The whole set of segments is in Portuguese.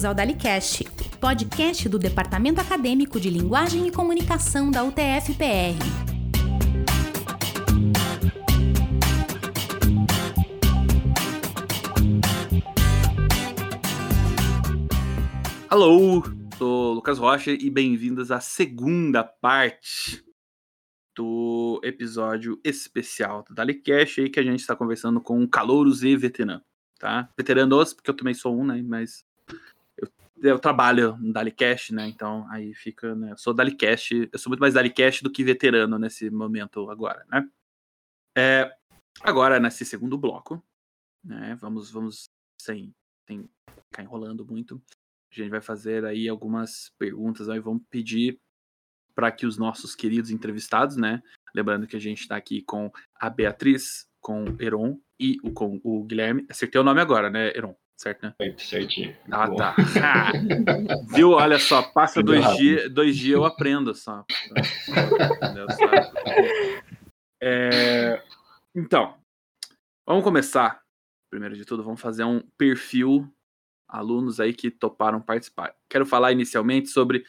Bem-vindos ao DaliCast, podcast do Departamento Acadêmico de Linguagem e Comunicação da UTF-PR. Alô, sou Lucas Rocha e bem-vindos à segunda parte do episódio especial do DaliCast aí que a gente está conversando com calouros e veteranos, tá? Veteranos, porque eu também sou um, né? Mas eu, trabalho no DaliCast, né? Então aí fica, né? Eu sou DaliCast, eu sou muito mais DaliCast do que veterano nesse momento agora, né? É, agora, nesse segundo bloco, né? Vamos, vamos sem, sem ficar enrolando muito. A gente vai fazer aí algumas perguntas, aí vamos pedir para que os nossos queridos entrevistados, né? Lembrando que a gente está aqui com a Beatriz, com o Heron e o, com o Guilherme. Acertei o nome agora, né, Heron? Certo, né? Certinho. Ah, tá. Ah, viu? Olha só, passa dois dias, dois dias eu aprendo só. É, então, vamos começar. Primeiro de tudo, vamos fazer um perfil alunos aí que toparam participar. Quero falar inicialmente sobre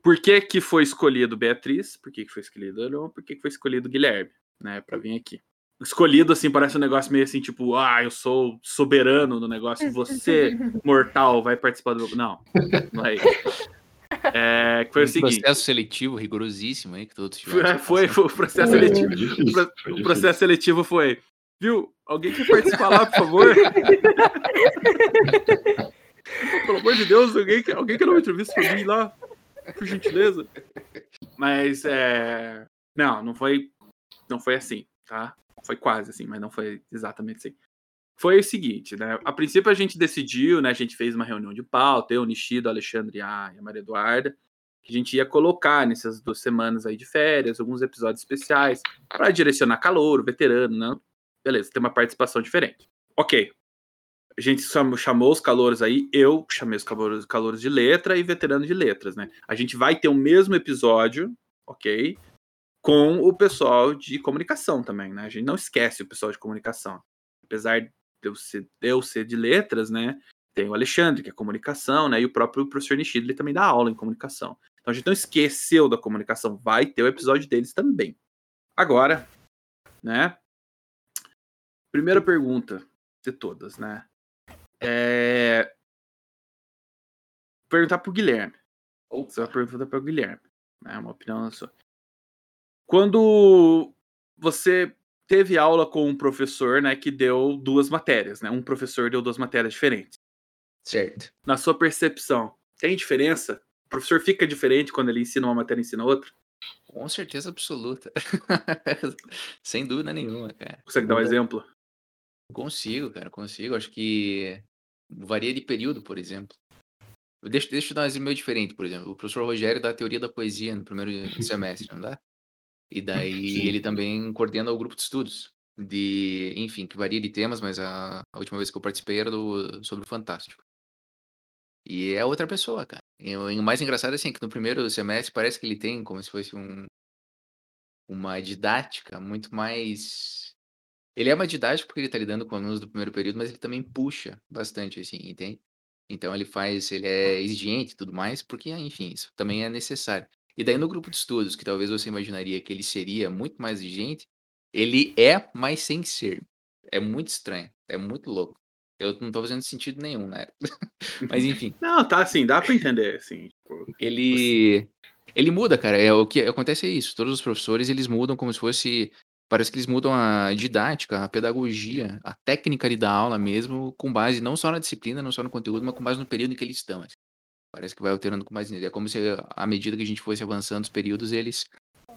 por que, que foi escolhido Beatriz, por que, que foi escolhido Leon, por que, que foi escolhido Guilherme, né, para vir aqui. Escolhido, assim, parece um negócio meio assim, tipo, ah, eu sou soberano no negócio, você, mortal, vai participar do. Não, não é isso. É, foi um o seguinte. processo seletivo rigorosíssimo aí que todos tiveram. Foi, foi, o processo seletivo. o processo seletivo foi. Viu? Alguém quer participar lá, por favor? Pelo amor de Deus, alguém, alguém quer dar uma entrevista pra mim lá? por gentileza. Mas é. Não, não foi. Não foi assim, tá? Foi quase assim, mas não foi exatamente assim. Foi o seguinte, né? A princípio a gente decidiu, né? A gente fez uma reunião de pauta, eu, Nishido, Alexandre e a Maria Eduarda, que a gente ia colocar nessas duas semanas aí de férias, alguns episódios especiais, para direcionar calor, veterano, né? Beleza, tem uma participação diferente. Ok, a gente chamou os calouros aí, eu chamei os calouros, calouros de letra e veterano de letras, né? A gente vai ter o mesmo episódio, ok? Com o pessoal de comunicação também, né? A gente não esquece o pessoal de comunicação. Apesar de eu ser, de eu ser de letras, né? Tem o Alexandre, que é comunicação, né? E o próprio professor Nishido, ele também dá aula em comunicação. Então a gente não esqueceu da comunicação, vai ter o episódio deles também. Agora, né? Primeira pergunta de todas, né? É... Perguntar pro Guilherme. Ou você vai perguntar pro Guilherme. É né? uma opinião sua. Quando você teve aula com um professor, né, que deu duas matérias, né? Um professor deu duas matérias diferentes. Certo. Na sua percepção, tem diferença? O professor fica diferente quando ele ensina uma matéria e ensina outra? Com certeza absoluta. Sem dúvida nenhuma, cara. Consegue dar um exemplo? Consigo, cara, consigo. Acho que varia de período, por exemplo. Deixa, deixa eu dar um exemplo meio diferente, por exemplo. O professor Rogério dá a teoria da poesia no primeiro semestre, não dá? E daí Sim. ele também coordena o grupo de estudos. De, enfim, que varia de temas, mas a, a última vez que eu participei era do, sobre o Fantástico. E é outra pessoa, cara. E, o mais engraçado é assim, que no primeiro semestre parece que ele tem como se fosse um, uma didática muito mais ele é uma didático porque ele tá lidando com alunos do primeiro período, mas ele também puxa bastante, assim, entende? Então ele faz, ele é exigente e tudo mais, porque, enfim, isso também é necessário. E daí no grupo de estudos, que talvez você imaginaria que ele seria muito mais exigente, ele é, mas sem ser. É muito estranho, é muito louco. Eu não tô fazendo sentido nenhum, né? mas enfim. Não, tá assim, dá pra entender, assim. Tipo, ele... Ele muda, cara. É, o que acontece é isso. Todos os professores, eles mudam como se fosse Parece que eles mudam a didática, a pedagogia, a técnica ali da aula mesmo, com base não só na disciplina, não só no conteúdo, mas com base no período em que eles estão. Parece que vai alterando com mais. É como se, à medida que a gente fosse avançando os períodos, eles,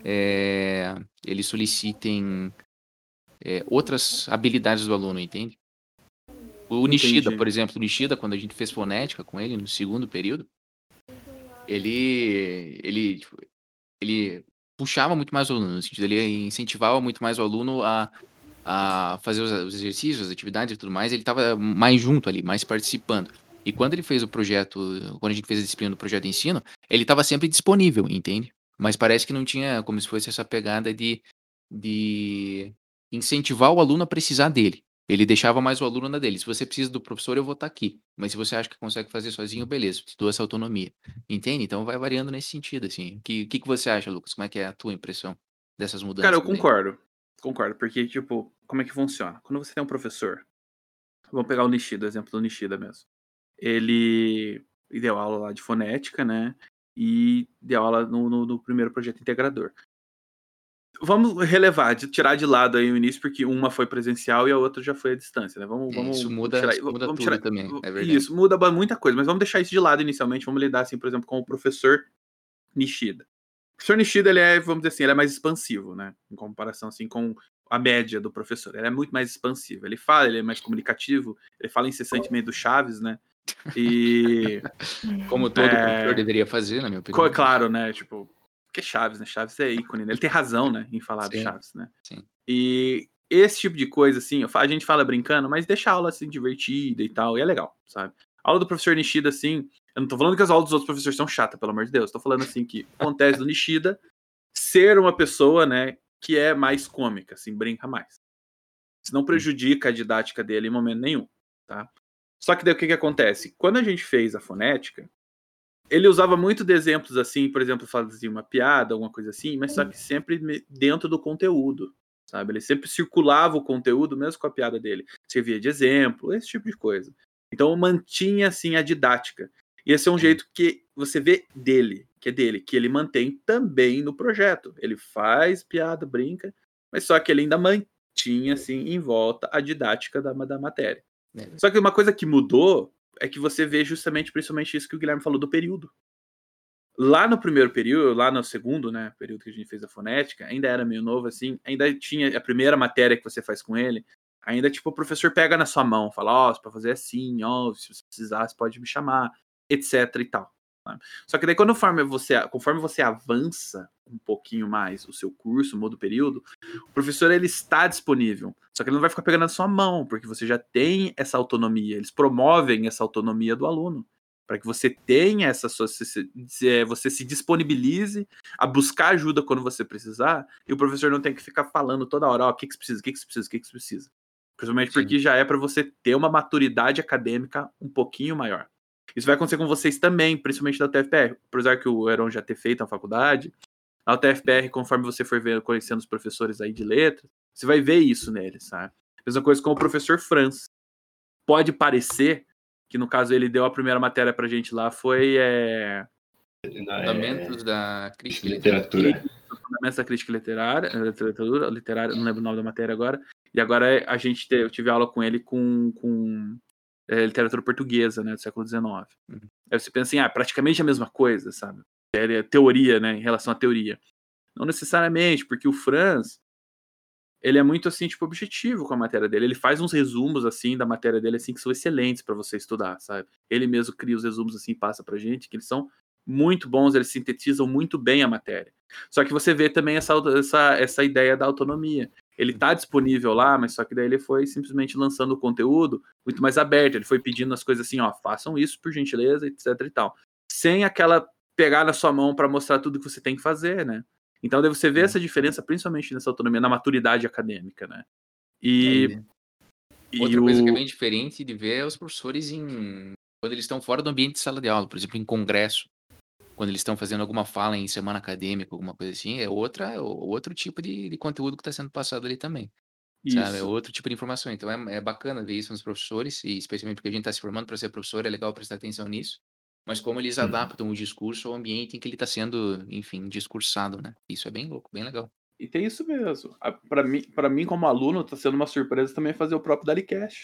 é, eles solicitem é, outras habilidades do aluno, entende? O Nishida, Entendi. por exemplo, o Nishida, quando a gente fez fonética com ele no segundo período, ele, ele, tipo, ele puxava muito mais o aluno, no sentido, ele incentivava muito mais o aluno a, a fazer os, os exercícios, as atividades e tudo mais, ele estava mais junto ali, mais participando. E quando ele fez o projeto, quando a gente fez a disciplina do projeto de ensino, ele estava sempre disponível, entende? Mas parece que não tinha como se fosse essa pegada de, de incentivar o aluno a precisar dele. Ele deixava mais o aluno na dele. Se você precisa do professor, eu vou estar aqui. Mas se você acha que consegue fazer sozinho, beleza, te dou essa autonomia. Entende? Então vai variando nesse sentido, assim. O que, que, que você acha, Lucas? Como é que é a tua impressão dessas mudanças? Cara, eu concordo. Concordo, porque, tipo, como é que funciona? Quando você tem um professor, vamos pegar o Nishida, o exemplo do Nishida mesmo. Ele deu aula lá de fonética, né? E deu aula no, no, no primeiro projeto integrador. Vamos relevar, de tirar de lado aí o início, porque uma foi presencial e a outra já foi à distância, né? Vamos, É, vamos isso muda, tirar, isso muda vamos tudo tirar- também, é verdade. Isso, muda muita coisa, mas vamos deixar isso de lado inicialmente. Vamos lidar, assim, por exemplo, com o professor Nishida. O professor Nishida, ele é, vamos dizer assim, ele é mais expansivo, né? Em comparação, assim, com a média do professor. Ele é muito mais expansivo. Ele fala, ele é mais comunicativo, ele fala incessantemente do Chaves, né? E, Como todo É. professor deveria fazer, na minha opinião. claro, né? Tipo, que Chaves, né? Chaves é ícone, né? Ele tem razão, né? Em falar do Sim, Chaves, né? sim. E esse tipo de coisa, assim, a gente fala brincando, mas deixa a aula, assim, divertida e tal, e é legal, sabe? A aula do professor Nishida, assim, eu não tô falando que as aulas dos outros professores são chatas, pelo amor de Deus. Tô falando, assim, que acontece do Nishida ser uma pessoa, né, que é mais cômica, assim, brinca mais. Isso não prejudica a didática dele em momento nenhum, tá? Só que daí o que que acontece? Quando a gente fez a fonética, ele usava muito de exemplos assim, por exemplo, fazia uma piada, alguma coisa assim, mas só que sempre dentro do conteúdo, sabe? Ele sempre circulava o conteúdo mesmo com a piada dele, servia de exemplo, esse tipo de coisa. Então mantinha assim a didática. E esse é um jeito que você vê dele, que é dele, que ele mantém também no projeto. Ele faz piada, brinca, mas só que ele ainda mantinha assim em volta a didática da, da matéria. É. Só que uma coisa que mudou é que você vê justamente, principalmente isso que o Guilherme falou do período. Lá no primeiro período, lá no segundo, né, período que a gente fez a fonética, ainda era meio novo assim, ainda tinha a primeira matéria que você faz com ele, ainda tipo o professor pega na sua mão, fala, ó, oh, para fazer assim, ó, se você precisar, você pode me chamar, etc e tal. Só que daí conforme você, conforme você avança um pouquinho mais o seu curso, muda o período, o professor ele está disponível. Só que ele não vai ficar pegando na sua mão, porque você já tem essa autonomia. Eles promovem essa autonomia do aluno para que você tenha essa sua, é, você se disponibilize a buscar ajuda quando você precisar, e o professor não tem que ficar falando toda hora, ó, o que, que você precisa, o que, que você precisa, o que, que você precisa. Principalmente Sim. porque já é para você ter uma maturidade acadêmica um pouquinho maior. Isso vai acontecer com vocês também, principalmente da UTFPR. Apesar que o Heron já ter feito a faculdade, na UTFPR, conforme você for ver, conhecendo os professores aí de letras, você vai ver isso neles, sabe? Mesma coisa com o professor Franz. Pode parecer que, no caso, ele deu a primeira matéria pra gente lá, foi é, Na- é, Fundamentos da crítica literária. literatura. Fundamentos da Crítica Literária, eh, literatura, literária, não lembro o nome da matéria agora. E agora a gente te- eu tive aula com ele com, com eh, literatura portuguesa, né, do século XIX. Uhum. Aí você pensa assim, ah, praticamente a mesma coisa, sabe? É teoria, né, em relação à teoria. Não necessariamente, porque o Franz, ele é muito assim, tipo, objetivo com a matéria dele. Ele faz uns resumos assim da matéria dele assim que são excelentes para você estudar, sabe? Ele mesmo cria os resumos assim, e passa pra gente, que eles são muito bons, eles sintetizam muito bem a matéria. Só que você vê também essa, essa, essa ideia da autonomia. Ele tá disponível lá, mas só que daí ele foi simplesmente lançando o conteúdo muito mais aberto. Ele foi pedindo as coisas assim, ó, façam isso por gentileza, etc e tal. Sem aquela pegar na sua mão para mostrar tudo que você tem que fazer, né? Então daí você vê essa diferença, principalmente nessa autonomia, na maturidade acadêmica, né? E, É, e Outra coisa que é o- bem diferente de ver é os professores em quando eles estão fora do ambiente de sala de aula, por exemplo, em congresso, quando eles estão fazendo alguma fala em semana acadêmica, alguma coisa assim, é outra, é outro tipo de, de conteúdo que está sendo passado ali também, sabe? É isso. outro tipo de informação. Então é, é bacana ver isso nos professores, e especialmente porque a gente está se formando para ser professor, é legal prestar atenção nisso. Mas como eles Uhum. adaptam o discurso ao ambiente em que ele está sendo, enfim, discursado, né? Isso é bem louco, bem legal. E tem isso mesmo. Para mim, para mim como aluno, tá sendo uma surpresa também fazer o próprio Dalicast.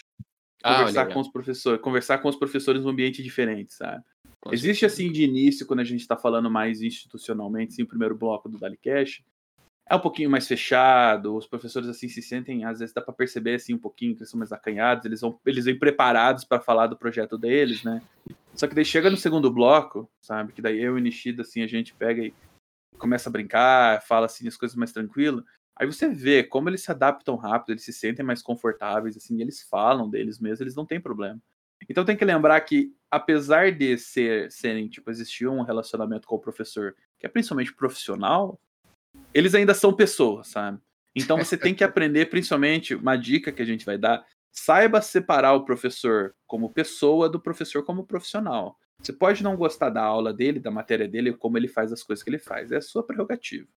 Ah, Conversar olha, com os professores, conversar com os professores num ambiente diferente, sabe? Existe assim de início, quando a gente está falando mais institucionalmente, assim, o primeiro bloco do Dalicast, é um pouquinho mais fechado, os professores assim se sentem, às vezes dá para perceber assim um pouquinho que eles são mais acanhados, eles vão eles vêm preparados para falar do projeto deles, né? Só que daí chega no segundo bloco, sabe? Que daí eu e Nishida assim a gente pega e começa a brincar, fala assim as coisas mais tranquilo. Aí você vê como eles se adaptam rápido, eles se sentem mais confortáveis, assim, eles falam deles mesmos, eles não têm problema. Então tem que lembrar que, apesar de ser, serem, tipo, existir um relacionamento com o professor, que é principalmente profissional, eles ainda são pessoas, sabe? Então você tem que aprender, principalmente, uma dica que a gente vai dar, saiba separar o professor como pessoa do professor como profissional. Você pode não gostar da aula dele, da matéria dele, como ele faz as coisas que ele faz. É a sua prerrogativa.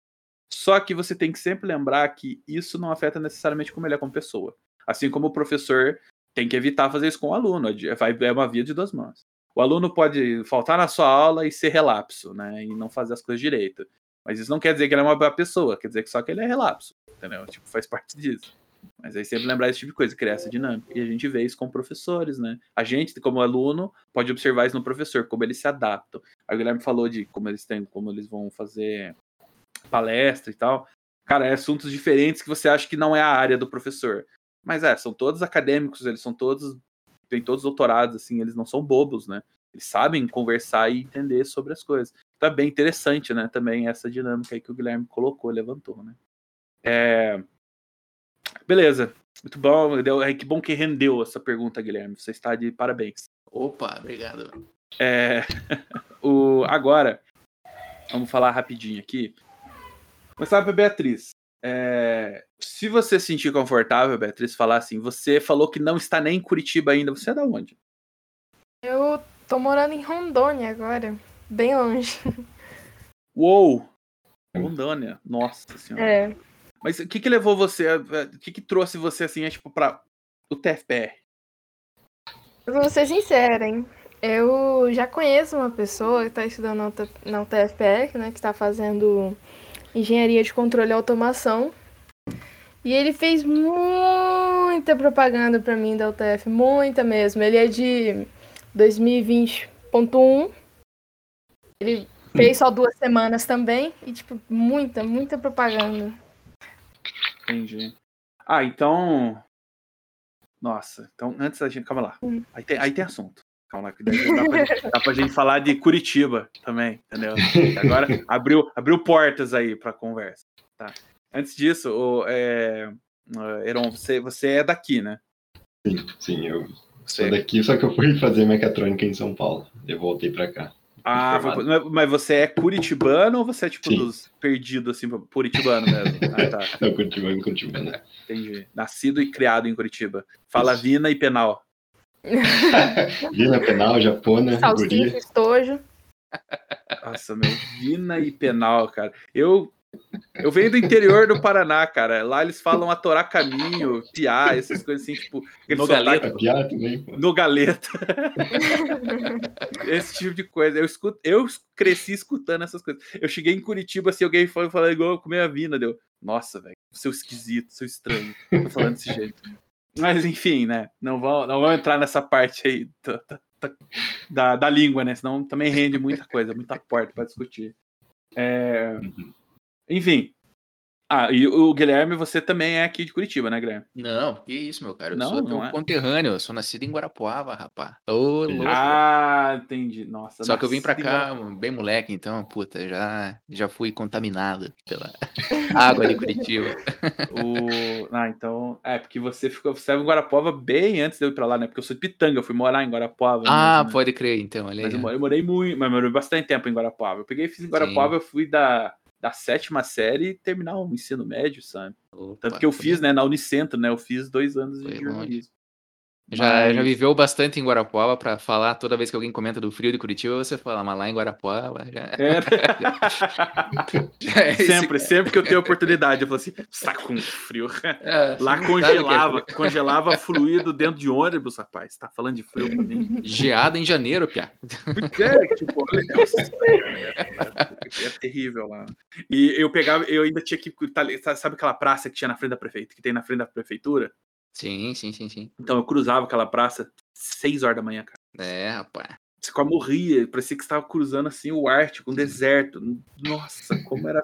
Só que você tem que sempre lembrar que isso não afeta necessariamente como ele é como pessoa. Assim como o professor tem que evitar fazer isso com o aluno. É uma via de duas mãos. O aluno pode faltar na sua aula e ser relapso, né? E não fazer as coisas direito. Mas isso não quer dizer que ele é uma boa pessoa, quer dizer que só que ele é relapso, entendeu? Tipo, faz parte disso. Mas aí sempre lembrar esse tipo de coisa, criar essa dinâmica. E a gente vê isso com professores, né? A gente, como aluno, pode observar isso no professor, como eles se adaptam. A Guilherme falou de como eles têm, como eles vão fazer palestra e tal. Cara, é assuntos diferentes que você acha que não é a área do professor. Mas é, são todos acadêmicos, eles são todos, têm todos doutorados, assim, eles não são bobos, né? Eles sabem conversar e entender sobre as coisas. Então é bem interessante, né? Também essa dinâmica aí que o Guilherme colocou, levantou, né? É... Beleza. Muito bom. Que bom que rendeu essa pergunta, Guilherme. Você está de parabéns. Opa, obrigado. É... o... Agora, vamos falar rapidinho aqui. Começar para Beatriz. É... Se você se sentir confortável, Beatriz, falar assim, você falou que não está nem em Curitiba ainda. Você é da onde? Eu tô morando em Rondônia agora, bem longe. Uou! Rondônia, nossa senhora. É. Mas o que que levou você, o que que trouxe você assim, é, tipo, pra o TFPR? Eu vou ser sincera, hein? Eu já conheço uma pessoa que está estudando na UT- na UTFPR, né? Que está fazendo engenharia de controle e automação. E ele fez muita propaganda para mim da UTF, muita mesmo. Ele é de 2020.1. Ele fez só duas semanas também. E, tipo, muita, muita propaganda. Entendi. Ah, então. Nossa, então antes da gente. Calma lá. Hum. Aí tem, aí tem assunto. Calma lá, que daí dá pra, dá pra gente falar de Curitiba também, entendeu? Agora abriu, abriu portas aí pra conversa. Tá. Antes disso, o, é, é, Heron, você, você é daqui, né? Sim, sim, eu Você, sou daqui, só que eu fui fazer mecatrônica em São Paulo. Eu voltei pra cá. ah, formado. mas você é curitibano ou você é tipo Sim. dos perdidos, assim, puritibano mesmo? Ah, tá. Eu Curitiba, em Curitiba, né? Entendi. Nascido e criado em Curitiba. Fala Isso. Vina e Penal. Vila Penal, Japona, Salsicha, Guria. estojo. Nossa, meu, Vina e Penal, cara. Eu eu venho do interior do Paraná, cara. Lá eles falam atorar caminho, piar, essas coisas assim, tipo, No galeta. Tapiá também, pô. no galeta. Esse tipo de coisa. Eu, escuto, eu cresci escutando essas coisas. Eu cheguei em Curitiba, assim, alguém foi falar igual eu comer a vina, deu. Nossa, velho, seu esquisito, seu estranho. Tô falando desse jeito. Mas enfim, né? Não vamos, não vamos entrar nessa parte aí da, da- da- da, da língua, né? Senão também rende muita coisa, muita porta para discutir. É, Uhum. Enfim. Ah, e o Guilherme, você também é aqui de Curitiba, né, Guilherme? Não, que isso, meu cara. Eu Não, sou não é. conterrâneo, eu sou nascido em Guarapuava, rapaz. Ô, louco. Ah, entendi. Nossa. Só que eu vim pra cá bem moleque, então, puta, já, já fui contaminado pela água de Curitiba. O... Ah, então. É, porque você ficou. Você em Guarapuava bem antes de eu ir pra lá, né? Porque eu sou de Pitanga, eu fui morar em Guarapuava. Ah, mesmo, né? pode crer, então, olha Mas aí. eu morei, eu morei muito, mas eu morei bastante tempo em Guarapuava. Eu peguei e fiz em Guarapuava, eu fui da, da sétima série e terminar o ensino médio, sabe? Opa, Tanto que eu foi- fiz, né, na Unicentro, né? Eu fiz dois anos de Foi longe. Já, já Mas- viveu bastante em Guarapuava pra falar toda vez que alguém comenta do frio de Curitiba, você fala, mas lá em Guarapuava já, É. já é esse sempre, sempre que eu tenho oportunidade, eu falo assim, você tá com frio. cara. Lá é congelava, frio. congelava fluido dentro de ônibus, rapaz. Tá falando de frio pra mim? Geada em janeiro, Pia. É, tipo, olha, é terrível lá. E eu pegava, eu ainda tinha que. tá Sabe aquela praça que tinha na frente da prefeitura, que tem na frente da prefeitura? Sim, sim, sim, sim. Então eu cruzava aquela praça seis horas da manhã, cara. É, rapaz. Você quase morria, parecia que você estava cruzando assim o Ártico, um deserto. Nossa, como era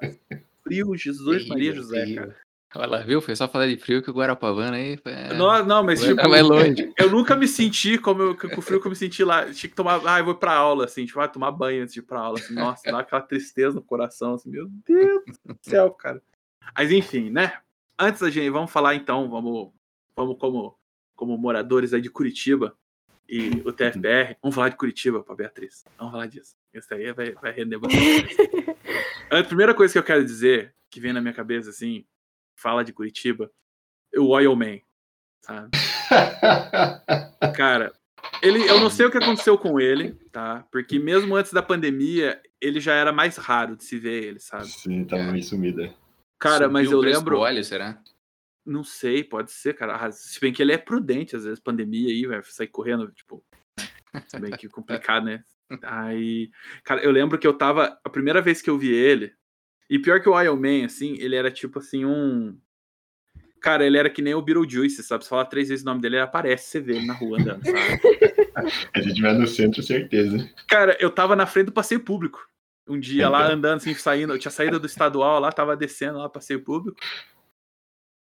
frio, Jesus Maria Terrível, José, terrível. cara. Olha lá, viu? Foi só falar de frio que o Guarapavana aí foi... é, Não, não, mas tipo, vai longe. eu nunca me senti como eu, com o frio que eu me senti lá. Tinha que tomar, ah, eu vou pra aula, assim, tipo, ah, tomar banho antes de ir pra aula. Assim, nossa, dá aquela tristeza no coração, assim, meu Deus do céu, cara. Mas enfim, né? Antes da gente, vamos falar então, vamos, vamos como, como moradores aí de Curitiba e o TFBR, vamos falar de Curitiba pra Beatriz. Vamos falar disso. Isso aí vai, vai render bastante. A primeira coisa que eu quero dizer, que vem na minha cabeça, assim, fala de Curitiba, o Oil Man, sabe? Cara, ele, eu não sei o que aconteceu com ele, tá? Porque mesmo antes da pandemia, ele já era mais raro de se ver ele, sabe? Sim, tava É. meio sumida. Cara, Subiu mas eu lembro. do óleo, será? Não sei, pode ser, cara. Ah, Se bem que ele é prudente, às vezes, pandemia aí, vai sair correndo, tipo. Se bem que complicado, né? Aí. Cara, eu lembro que eu tava. A primeira vez que eu vi ele. E pior que o Iron Man, assim, ele era tipo assim, um. Cara, ele era que nem o Beetlejuice, sabe? Se falar três vezes o nome dele, ele aparece, você vê ele na rua andando, sabe? Se ele estiver no centro, certeza. Cara, eu tava na frente do passeio público. Um dia lá andando, assim, saindo. Eu tinha saído do estadual lá, tava descendo lá, passeio público.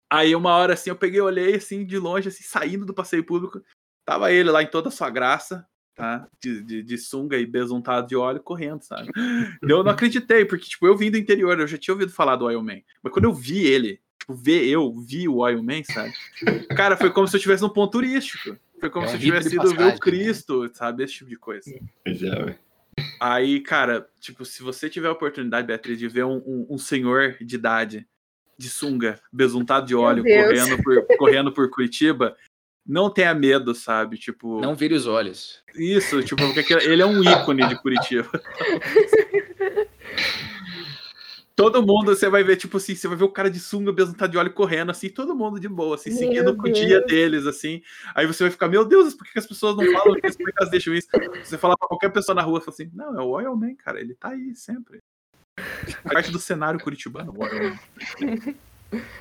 Aí uma hora assim, eu peguei, olhei assim, de longe, assim, saindo do passeio público. Tava ele lá em toda a sua graça, tá? De, de, de sunga e besuntado de óleo correndo, sabe? Eu não acreditei, porque, tipo, eu vim do interior, eu já tinha ouvido falar do Oil Man. Mas quando eu vi ele, tipo, ver eu, vi o Oil Man, sabe? Cara, foi como se eu estivesse num ponto turístico. Foi como É se eu tivesse ido ver o né? Cristo, sabe? Esse tipo de coisa. Pois é, ué. Aí, cara, tipo, se você tiver a oportunidade, Beatriz, de ver um, um- um senhor de idade, de sunga, besuntado de óleo, correndo por, correndo por Curitiba, não tenha medo, sabe? Tipo, Não vire os olhos. isso, tipo, porque ele é um ícone de Curitiba. Todo mundo, você vai ver, tipo assim, você vai ver o cara de sunga, besuntado de óleo correndo, assim, todo mundo de boa, assim, Meu seguindo o dia deles, assim. Aí você vai ficar, meu Deus, por que as pessoas não falam isso? Por que que elas deixam isso? Você falar pra qualquer pessoa na rua, fala assim, não, é o Oil Man, cara, ele tá aí sempre. Parte do cenário curitibano, Man.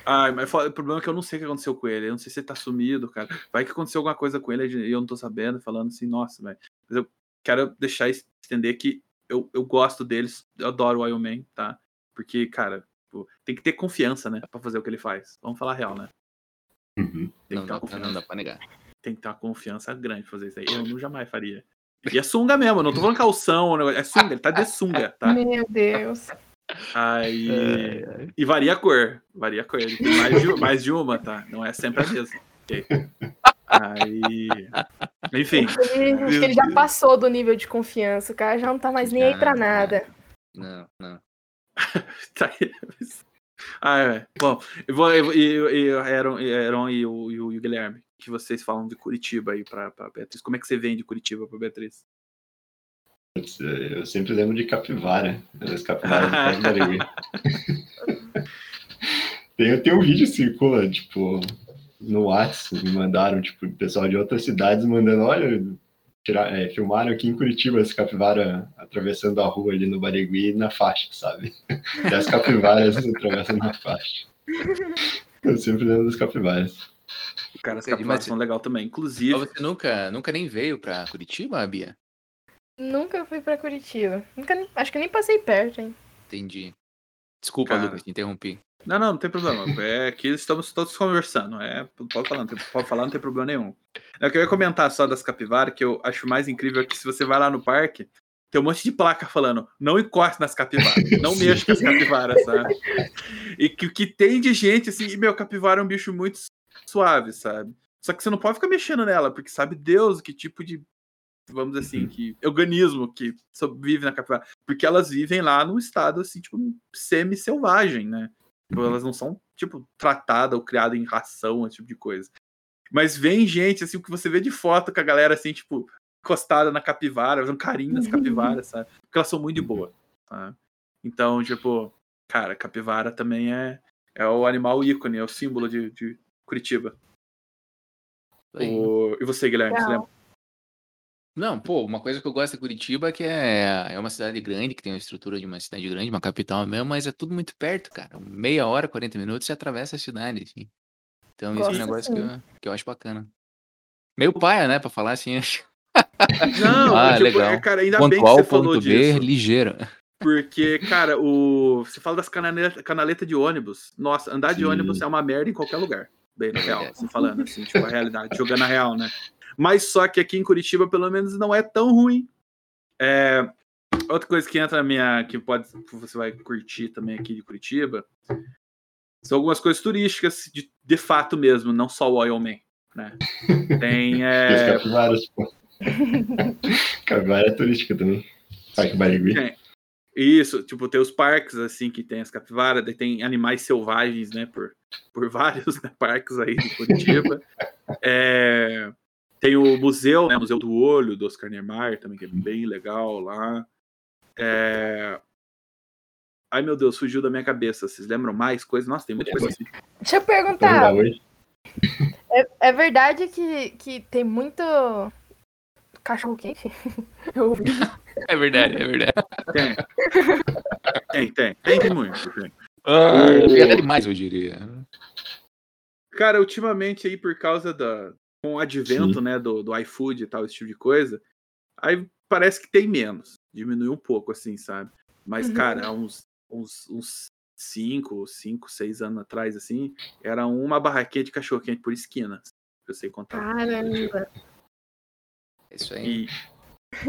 Ai, mas o problema é que eu não sei o que aconteceu com ele. Eu não sei se ele tá sumido, cara. Vai que aconteceu alguma coisa com ele e eu não tô sabendo, falando assim, nossa, velho. Mas eu quero deixar es- estender que eu, eu gosto deles, eu adoro o Iron Man, tá? Porque, cara, pô, tem que ter confiança, né? Pra fazer o que ele faz. Vamos falar a real, né? Uhum. Tem Não que ter dá, uma confiança, não dá pra negar. tem que ter uma confiança grande pra fazer isso aí. Eu não jamais faria. E é sunga mesmo, eu não tô falando calção, o negócio- é sunga, ele tá de sunga, tá? Meu Deus. Aí. E varia a cor. Varia a cor. Ele tem mais de, mais de uma, tá? Não é sempre a mesma. Aí. Enfim. Ele, acho que ele já passou do nível de confiança. O cara já não tá mais nem aí pra nada. Não, não. Tá aí. Ah, é. Bom, eu vou, eu, e, e, Aaron, Aaron o, o e o Guilherme, que vocês falam de Curitiba aí pra, pra Beatriz. Como é que você vem de Curitiba pra Beatriz? Putz, Eu sempre lembro de capivara. Das capivaras do Barigui. tem, tem um vídeo que circula, tipo, no WhatsApp, me mandaram, tipo, pessoal de outras cidades mandando, olha, tirar, é, filmaram aqui em Curitiba as capivaras atravessando a rua ali no Barigui na faixa, sabe? E as capivaras atravessando a faixa. Eu sempre lembro das capivaras. Cara, as mas- são legal também. Mas Inclusive, você nunca, nunca nem veio pra Curitiba, Bia? Nunca fui pra Curitiba. Nunca, acho que nem passei perto, hein? Entendi. Desculpa, Cara. Lucas, te interrompi. Não, não, não tem problema. É que estamos todos conversando. É, pode falar, não tem, pode falar, não tem problema nenhum. É que eu ia comentar só das capivaras, que eu acho mais incrível é que se você vai lá no parque, tem um monte de placa falando, não encoste nas capivaras, não mexa com as capivaras, sabe? E que o que tem de gente, assim, e meu, capivara é um bicho muito suave, sabe? Só que você não pode ficar mexendo nela, porque sabe Deus que tipo de, vamos dizer assim, Uhum. que organismo que sobrevive na capivara. Porque elas vivem lá num estado, assim, tipo, semi-selvagem, né? Tipo, elas não são, tipo, tratadas ou criadas em ração, esse tipo de coisa. Mas vem gente, assim, o que você vê de foto com a galera, assim, tipo, encostada na capivara, fazendo carinho nas capivaras, sabe? Porque elas são muito de boa, tá? Então, tipo, cara, capivara também é, é o animal ícone, é o símbolo de, de Curitiba. O- E você, Guilherme, você Legal. lembra? Não, pô, uma coisa que eu gosto de Curitiba é que é, é uma cidade grande, que tem a estrutura de uma cidade grande, uma capital mesmo, mas é tudo muito perto, cara. Meia hora, 40 minutos, você atravessa a cidade, assim. Então isso é um negócio que eu, que eu acho bacana. Meio paia, né, pra falar assim. Não, Ah, tipo, legal. é, cara, ainda bem que você falou ponto B, disso. ligeiro. Porque, cara, o... você fala das canaleta, canaleta de ônibus. Nossa, andar de Sim. ônibus é uma merda em qualquer lugar. Bem, na real, verdade. você falando assim, tipo, a realidade, jogando a real, né? Mas só que aqui em Curitiba, pelo menos, não é tão ruim. É, Outra coisa que entra na minha. que pode. você vai curtir também aqui de Curitiba. São algumas coisas turísticas, de, de fato mesmo, não só o Oil Man. Né? Tem. É, capivaras, pô. Capivara é turística também. Parque Barigui. Tem. Isso, tipo, tem os parques, assim, que tem as capivaras, daí tem animais selvagens, né, por, por vários né, parques aí de Curitiba. É, tem o museu, né? Museu do Olho, do Oscar Niemeyer, também, que é bem legal lá. É... Ai, meu Deus, fugiu da minha cabeça. Vocês lembram mais coisas? Nossa, tem muita coisa assim. Deixa eu perguntar. É, é verdade que, que tem muito cachorro quente? Eu ouvi. É verdade, é verdade. Tem. Tem, tem. Tem, tem muito. Tem. Ah, é demais, eu diria. Cara, ultimamente aí, por causa da. Com o advento, né, do, do iFood e tal, esse tipo de coisa, aí parece que tem menos. Diminuiu um pouco, assim, sabe? Mas, Uhum. cara, há uns, uns, uns cinco, cinco, seis anos atrás, assim, era uma barraquinha de cachorro-quente por esquina. Eu sei contar. Caramba. É isso aí. E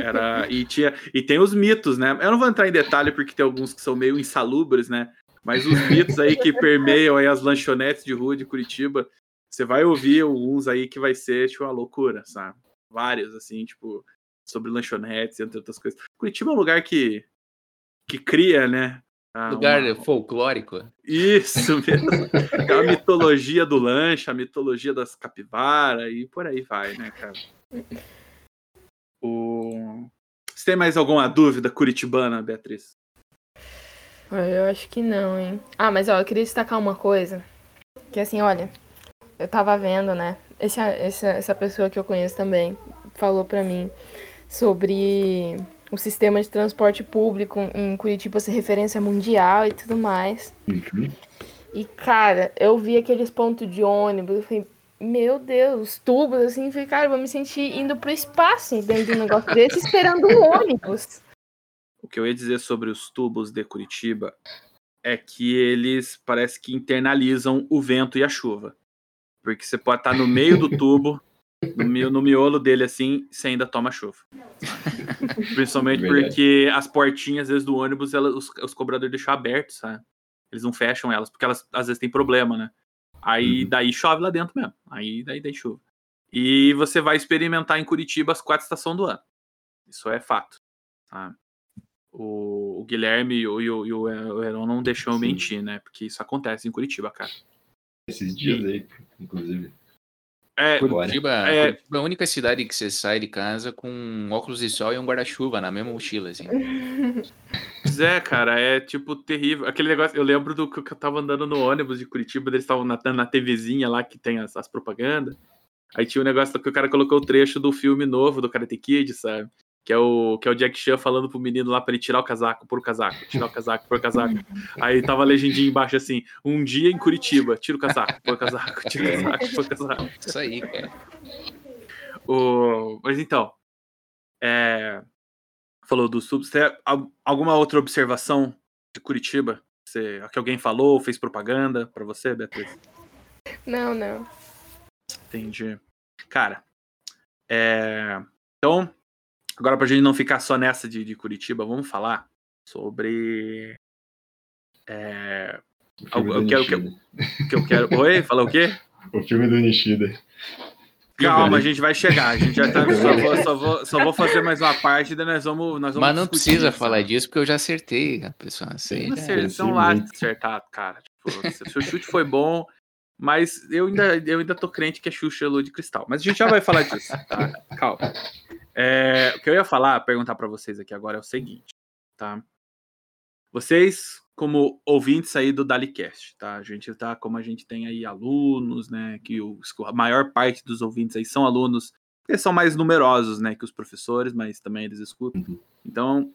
era e tinha e tem os mitos, né? Eu não vou entrar em detalhe porque tem alguns que são meio insalubres, né? Mas os mitos aí que permeiam aí as lanchonetes de rua de Curitiba, você vai ouvir alguns aí que vai ser tipo uma loucura, sabe? Vários assim, tipo sobre lanchonetes, entre outras coisas. Curitiba é um lugar que que cria, né? ah, Lugar uma- folclórico. Isso mesmo. a mitologia do lanche, a mitologia das capivaras e por aí vai, né, cara? O... Você tem mais alguma dúvida curitibana, Beatriz? Eu acho que não, hein? Ah, mas ó, eu queria destacar uma coisa. Que assim, olha, eu tava vendo, né? Esse, essa, essa pessoa que eu conheço também falou pra mim sobre o sistema de transporte público em Curitiba ser referência mundial e tudo mais. Uhum. E, cara, eu vi aqueles pontos de ônibus, eu falei, meu Deus, tubos, assim, eu falei, cara, eu vou me sentir indo pro espaço dentro de um negócio desse, esperando um ônibus. O que eu ia dizer sobre os tubos de Curitiba é que eles parece que internalizam o vento e a chuva. Porque você pode estar no meio do tubo, no, mi- no miolo dele assim, você ainda toma chuva. Principalmente Verdade. porque as portinhas, às vezes, do ônibus, elas- os, os cobradores deixam abertas, sabe? Eles não fecham elas, porque elas às vezes têm problema, né? Aí Uhum. daí chove lá dentro mesmo. Aí daí, daí chuva. E você vai experimentar em Curitiba as quatro estações do ano. Isso é fato. Tá? O, o Guilherme e o, e o, e o Heron não deixam eu Sim. mentir, né? Porque isso acontece em Curitiba, cara. Esses dias aí, inclusive. É. Curitiba, É. Curitiba é a única cidade que você sai de casa com um óculos de sol e um guarda-chuva na mesma mochila, assim. Pois é, cara, é tipo terrível. Aquele negócio, eu lembro do que eu tava andando no ônibus de Curitiba, eles estavam na, na TVzinha lá que tem as, as propagandas. Aí tinha um negócio que o cara colocou o trecho do filme novo do Karate Kid, sabe? Que é o, que é o Jack Chan falando pro menino lá pra ele tirar o casaco, pôr o casaco, tirar o casaco, pôr o casaco. Aí tava a legendinha embaixo assim: um dia em Curitiba, tira o casaco, põe o casaco, tira o casaco, põe o casaco. Isso aí, cara. O... Mas então, é, falou do sub. Você alguma outra observação de Curitiba? Você... Que alguém falou, fez propaganda pra você, Beatriz? Não, não. Entendi. Cara, é... então, agora pra gente não ficar só nessa de, de Curitiba, vamos falar sobre. É... O eu Nishida. o que eu quero. Oi? Falou o quê? O filme do Nishida. Calma, a gente vai chegar. A gente já tá. Só vou, só vou, só vou fazer mais uma parte, daí nós vamos. Nós vamos Mas não precisa isso. falar disso, porque eu já acertei, pessoal. Aí Não é, são lá sim, acertado, cara. Tipo, se- seu chute foi bom, mas eu ainda, eu ainda tô crente que é Xuxa é lua de cristal. Mas a gente já vai falar disso, tá? Calma. É, o que eu ia falar, perguntar pra vocês aqui agora é o seguinte, tá? Vocês, como ouvintes aí do DaliCast, tá? A gente tá, como a gente tem aí alunos, né? Que o, a maior parte dos ouvintes aí são alunos, eles são mais numerosos, né? Que os professores, mas também eles escutam. Uhum. Então,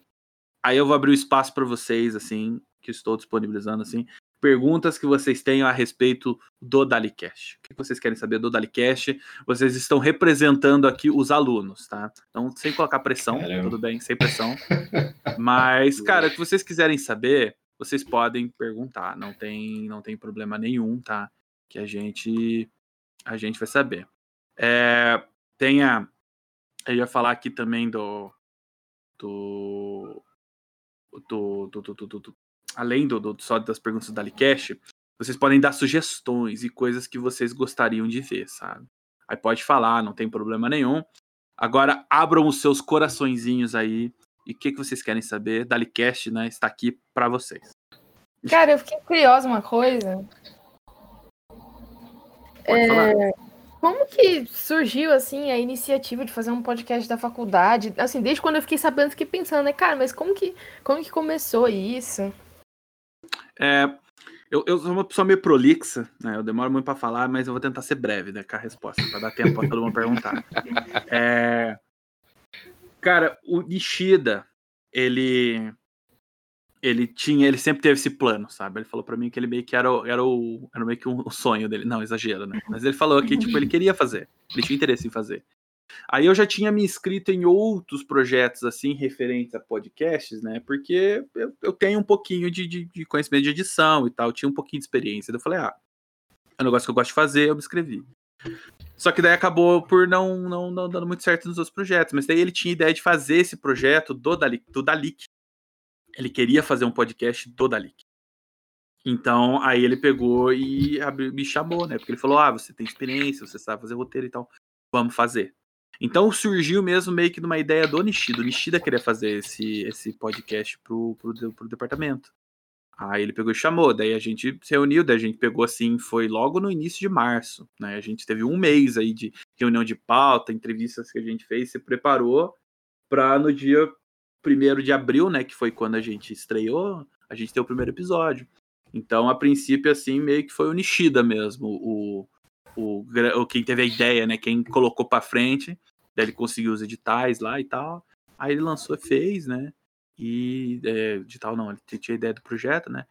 aí eu vou abrir o espaço para vocês, assim, que estou disponibilizando, assim, perguntas que vocês tenham a respeito do DaliCast. O que vocês querem saber do DaliCast? Vocês estão representando aqui os alunos, tá? Então, sem colocar pressão, Caramba. tudo bem, sem pressão. Mas, cara, o que vocês quiserem saber, vocês podem perguntar, não tem, não tem problema nenhum, tá? Que a gente, a gente vai saber. É, tenha, eu ia falar aqui também do, do, do, do, do- do- do- além do, do só das perguntas do Dalicast, vocês podem dar sugestões e coisas que vocês gostariam de ver, sabe? Aí pode falar, não tem problema nenhum. Agora abram os seus coraçõezinhos aí e o que, que vocês querem saber? Dalicast, né, está aqui para vocês. Cara, eu fiquei curiosa uma coisa. Falar. Como que surgiu, assim, a iniciativa de fazer um podcast da faculdade? Assim, desde quando eu fiquei sabendo, fiquei pensando, né, cara, mas como que, como que começou isso? É, eu, eu sou uma pessoa meio prolixa, né? Eu demoro muito para falar, mas eu vou tentar ser breve, né? Com a resposta, para dar tempo para todo mundo perguntar. É, cara, o Nishida, ele ele tinha, ele sempre teve esse plano, sabe? Ele falou para mim que ele meio que era, era, o, era meio que um sonho dele. Não, exagero, né? Mas ele falou que, tipo, ele queria fazer. Ele tinha interesse em fazer. Aí eu já tinha me inscrito em outros projetos, assim, referentes a podcasts, né? Porque eu, eu tenho um pouquinho de, de, de, conhecimento de edição e tal, tinha um pouquinho de experiência. Daí eu falei, ah, é um negócio que eu gosto de fazer, eu me inscrevi. Só que daí acabou por não, não, não dando muito certo nos outros projetos. Mas daí ele tinha ideia de fazer esse projeto do Dalik, do Dalik. Ele queria fazer um podcast do Dalik. Então, aí ele pegou e me chamou, né? Porque ele falou: Ah, você tem experiência, você sabe fazer roteiro e tal. Vamos fazer. Então surgiu mesmo meio que de uma ideia do Nishida. O Nishida queria fazer esse, esse podcast pro, pro, pro departamento. Aí ele pegou e chamou, daí a gente se reuniu, daí a gente pegou assim, foi logo no início de março, né? A gente teve um mês aí de reunião de pauta, entrevistas que a gente fez, se preparou para no dia 1 de abril, né, que foi quando a gente estreou, a gente ter o primeiro episódio. Então, a princípio, assim, meio que foi o Nishida mesmo, o, o, o quem teve a ideia, né? Quem colocou para frente, daí ele conseguiu os editais lá e tal. Aí ele lançou, fez, né? E é, edital não, ele tinha a ideia do projeto, né?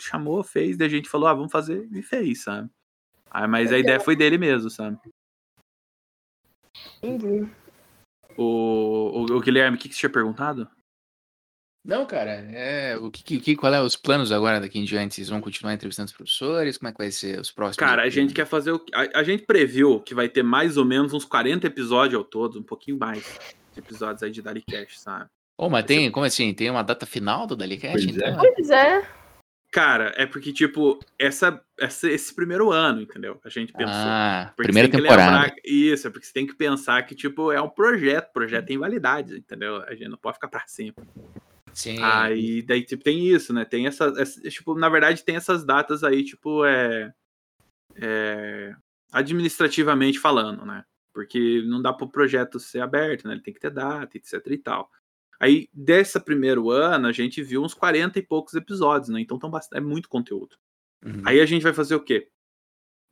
Chamou, fez, daí a gente falou, ah, vamos fazer, e fez, sabe? Ah, mas a ideia foi dele mesmo, sabe? Entendi. O, o, o Guilherme, o que, que você tinha perguntado? Não, cara, é, o que, que, qual é os planos agora daqui em diante? Vocês vão continuar entrevistando os professores? Como é que vai ser os próximos? Cara, a gente quer fazer o. A, a, gente previu que vai ter mais ou menos uns 40 episódios ao todo, um pouquinho mais de episódios aí de Dalicast, sabe? Oh, mas tem, como assim? Tem uma data final do Dalicast? Pois, então? é. pois é. Cara, é porque, tipo, essa, essa, esse primeiro ano, entendeu? A gente pensou. Ah, primeira temporada. Lembrar, isso, é porque você tem que pensar que, tipo, é um projeto, projeto tem validade, entendeu? A gente não pode ficar para sempre. Sim. Aí daí tipo, tem isso, né? Tem essa, essa, tipo, na verdade tem essas datas aí, tipo, é, é administrativamente falando, né? Porque não dá para o projeto ser aberto, né? Ele tem que ter data, etc e tal. Aí, desse primeiro ano, a gente viu uns 40 e poucos episódios, né? Então tão bastante, é muito conteúdo. Uhum. Aí a gente vai fazer o quê?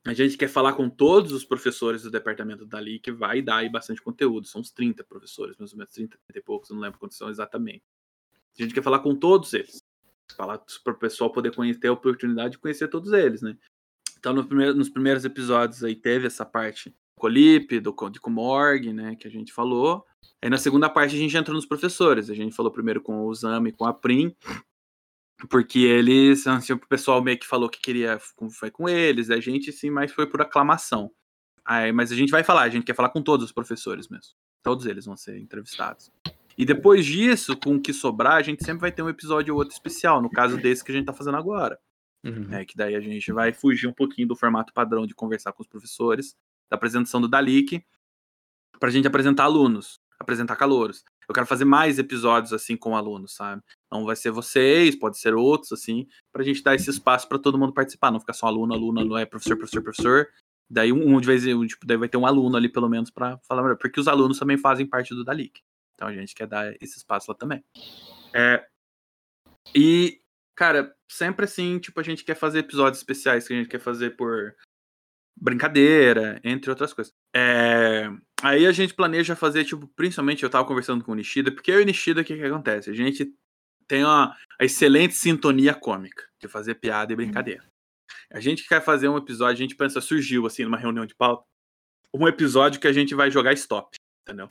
A gente quer falar com todos os professores do departamento dali, que vai dar aí bastante conteúdo. São uns 30 professores, mais ou menos 30, 30 e poucos, não lembro quantos são exatamente. A gente quer falar com todos eles. Falar para o pessoal poder conhecer, ter a oportunidade de conhecer todos eles, né? Então, no primeiro, nos primeiros episódios aí teve essa parte Colip, do de Comorg, né, que a gente falou. Aí na segunda parte a gente entrou nos professores. A gente falou primeiro com o Zami com a Prim, porque eles, assim, o pessoal meio que falou que queria, foi com eles, a gente sim, mas foi por aclamação. Aí, mas a gente vai falar, a gente quer falar com todos os professores mesmo. Todos eles vão ser entrevistados. E depois disso, com o que sobrar, a gente sempre vai ter um episódio ou outro especial, no caso desse que a gente tá fazendo agora. Uhum. É, que daí a gente vai fugir um pouquinho do formato padrão de conversar com os professores, da apresentação do Dalik, pra gente apresentar alunos, apresentar calouros. Eu quero fazer mais episódios assim com alunos, sabe? Não vai ser vocês, pode ser outros, assim, pra gente dar esse espaço para todo mundo participar, não ficar só aluno, aluno, aluno, é professor, professor, professor. Daí um, de vez em tipo, daí vai ter um aluno ali pelo menos para falar, porque os alunos também fazem parte do Dalik. Então a gente quer dar esse espaço lá também. É, e, cara, sempre assim, tipo, a gente quer fazer episódios especiais que a gente quer fazer por brincadeira, entre outras coisas. É, aí a gente planeja fazer, tipo, principalmente eu tava conversando com o Nishida, porque eu e o Nishida, o que que acontece? A gente tem uma excelente sintonia cômica de fazer piada e brincadeira. A gente quer fazer um episódio, a gente pensa, surgiu assim, numa reunião de pauta, um episódio que a gente vai jogar stop, entendeu?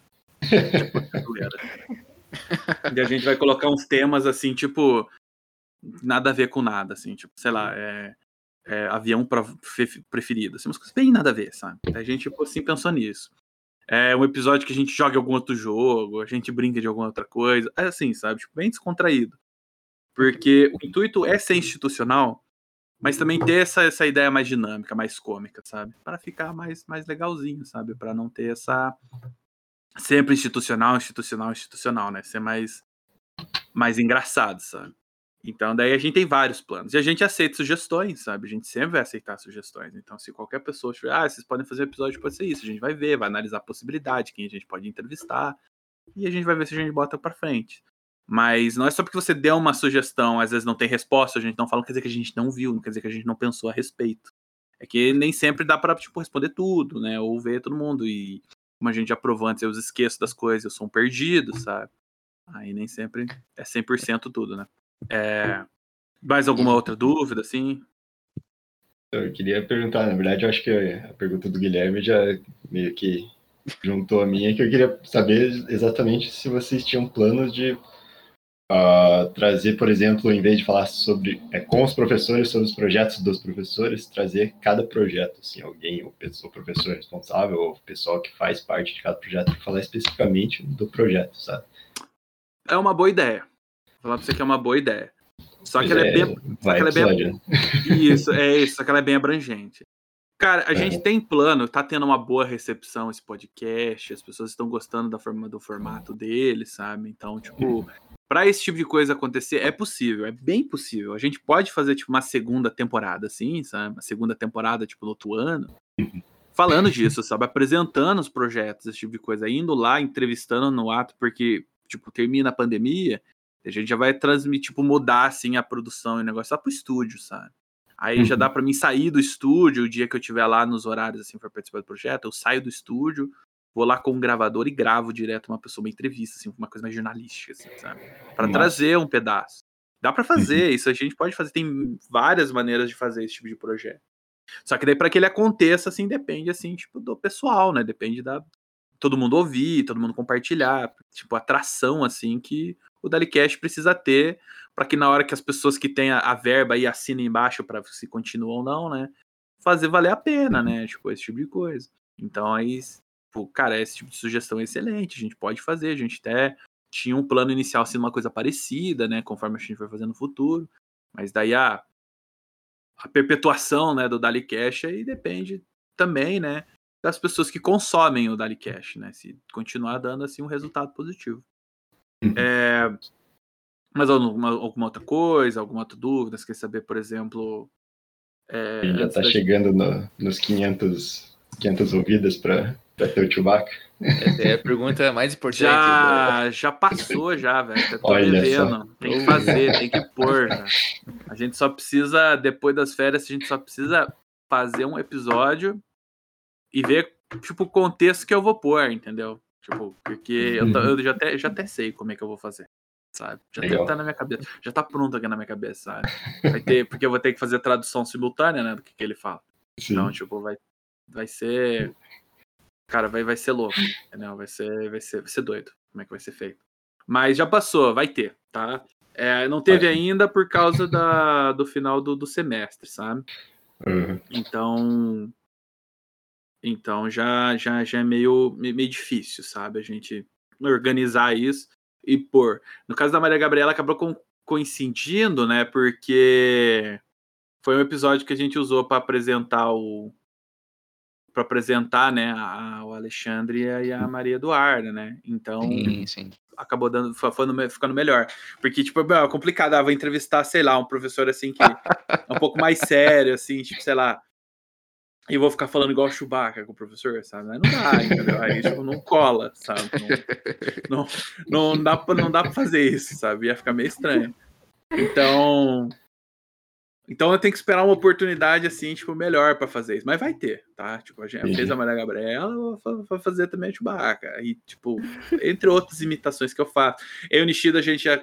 E a gente vai colocar uns temas assim, tipo, nada a ver com nada, assim, tipo, sei lá, é, é avião pra, preferido, assim, umas coisas bem nada a ver, sabe? A gente, tipo, assim, pensou nisso. É um episódio que a gente joga algum outro jogo, a gente brinca de alguma outra coisa, é assim, sabe? Tipo, bem descontraído. Porque o intuito é ser institucional, mas também ter essa, essa ideia mais dinâmica, mais cômica, sabe? Para ficar mais, mais legalzinho, sabe? Para não ter essa sempre institucional, institucional, institucional, né? Ser mais, mais engraçado, sabe? Então, daí a gente tem vários planos. E a gente aceita sugestões, sabe? A gente sempre vai aceitar sugestões. Então, se qualquer pessoa tiver, ah, vocês podem fazer um episódio, pode ser isso. A gente vai ver, vai analisar a possibilidade, quem a gente pode entrevistar. E a gente vai ver se a gente bota pra frente. Mas não é só porque você deu uma sugestão, às vezes não tem resposta, a gente não fala, não quer dizer que a gente não viu, não quer dizer que a gente não pensou a respeito. É que nem sempre dá pra, tipo, responder tudo, né? Ou ver todo mundo. E como a gente já provou antes, eu esqueço das coisas, eu sou um perdido, sabe? Aí nem sempre é 100% tudo, né? É... Mais alguma outra dúvida, assim? Eu queria perguntar, na verdade, eu acho que a pergunta do Guilherme já meio que juntou a minha, que eu queria saber exatamente se vocês tinham planos de uh, trazer, por exemplo, em vez de falar sobre é, com os professores sobre os projetos dos professores, trazer cada projeto, assim, alguém, o, o professor responsável, ou o pessoal que faz parte de cada projeto, falar especificamente do projeto, sabe? É uma boa ideia. Vou falar pra você que é uma boa ideia. Só que ela é, bem. Só que ela é bem... Isso, é isso, só que ela é bem abrangente. Cara, a é. gente tem plano, tá tendo uma boa recepção esse podcast, as pessoas estão gostando da forma, do formato dele, sabe? Então, tipo, para esse tipo de coisa acontecer, é possível, é bem possível. A gente pode fazer, tipo, uma segunda temporada, assim, sabe? Uma segunda temporada, tipo, no outro ano. Falando disso, sabe? Apresentando os projetos, esse tipo de coisa. Indo lá, entrevistando no ato, porque, tipo, termina a pandemia, a gente já vai transmitir, tipo, mudar, assim, a produção e o negócio lá pro estúdio, sabe? Aí uhum. já dá para mim sair do estúdio o dia que eu tiver lá nos horários, assim, para participar do projeto. Eu saio do estúdio, vou lá com um gravador e gravo direto uma pessoa, uma entrevista, assim, uma coisa mais jornalística, assim, sabe? Para trazer um pedaço. Dá para fazer, uhum. isso a gente pode fazer, tem várias maneiras de fazer esse tipo de projeto. Só que daí para que ele aconteça, assim, depende, assim, tipo, do pessoal, né? Depende da todo mundo ouvir, todo mundo compartilhar, tipo, atração, assim, que o Dalicast precisa ter para que na hora que as pessoas que têm a, a verba aí assinem embaixo para se continuam ou não, né? Fazer valer a pena, né? Tipo, esse tipo de coisa. Então aí Pô, cara, esse tipo de sugestão é excelente, a gente pode fazer, a gente até tinha um plano inicial sendo uma coisa parecida, né, conforme a gente vai fazer no futuro, mas daí a, a perpetuação, né, do Dali Cash aí depende também, né, das pessoas que consomem o Dali Cash, né, se continuar dando, assim, um resultado positivo. Uhum. É, mas alguma, alguma outra coisa, alguma outra dúvida, você quer saber, por exemplo... É, já está chegando no, nos 500, 500 ouvidas para Pra ter o Chewbacca? Essa é a pergunta mais importante. Já, já passou, já, velho. Tô Olha devendo. Só. Tem que fazer, tem que pôr. Né? A gente só precisa, depois das férias, a gente só precisa fazer um episódio e ver, tipo, o contexto que eu vou pôr, entendeu? Tipo, porque eu, eu já, até, já até sei como é que eu vou fazer. Sabe? Já tá na minha cabeça. Já tá pronto aqui na minha cabeça, sabe? Vai ter, porque eu vou ter que fazer tradução simultânea, né? Do que, que ele fala. Sim. Então, tipo, vai, vai ser Cara, vai, vai ser louco, entendeu? Vai ser, vai, ser, vai ser doido como é que vai ser feito. Mas já passou, vai ter, tá? É, não teve ainda por causa da, do final do, do semestre, sabe? Uhum. Então, então já, já, já é meio, meio difícil, sabe? A gente organizar isso e pôr. No caso da Maria Gabriela, acabou com, coincidindo, né? Porque foi um episódio que a gente usou para apresentar o, para apresentar, né, a, o Alexandre e a Maria Eduarda, né? Então, sim, sim. acabou dando, ficando, ficando melhor. Porque, tipo, é complicado, ah, vou entrevistar, sei lá, um professor assim que é um pouco mais sério, assim, tipo, sei lá. E vou ficar falando igual Chewbacca com o professor, sabe? Não dá, entendeu? Aí, tipo, não cola, sabe? Não, não, não, dá pra, não dá pra fazer isso, sabe? Ia ficar meio estranho. Então, então eu tenho que esperar uma oportunidade assim, tipo, melhor para fazer isso. Mas vai ter, tá? Tipo, a gente fez a Maria Gabriela, vai fazer também a Chewbacca. E, tipo, entre outras imitações que eu faço. Eu e o Nishida, a gente já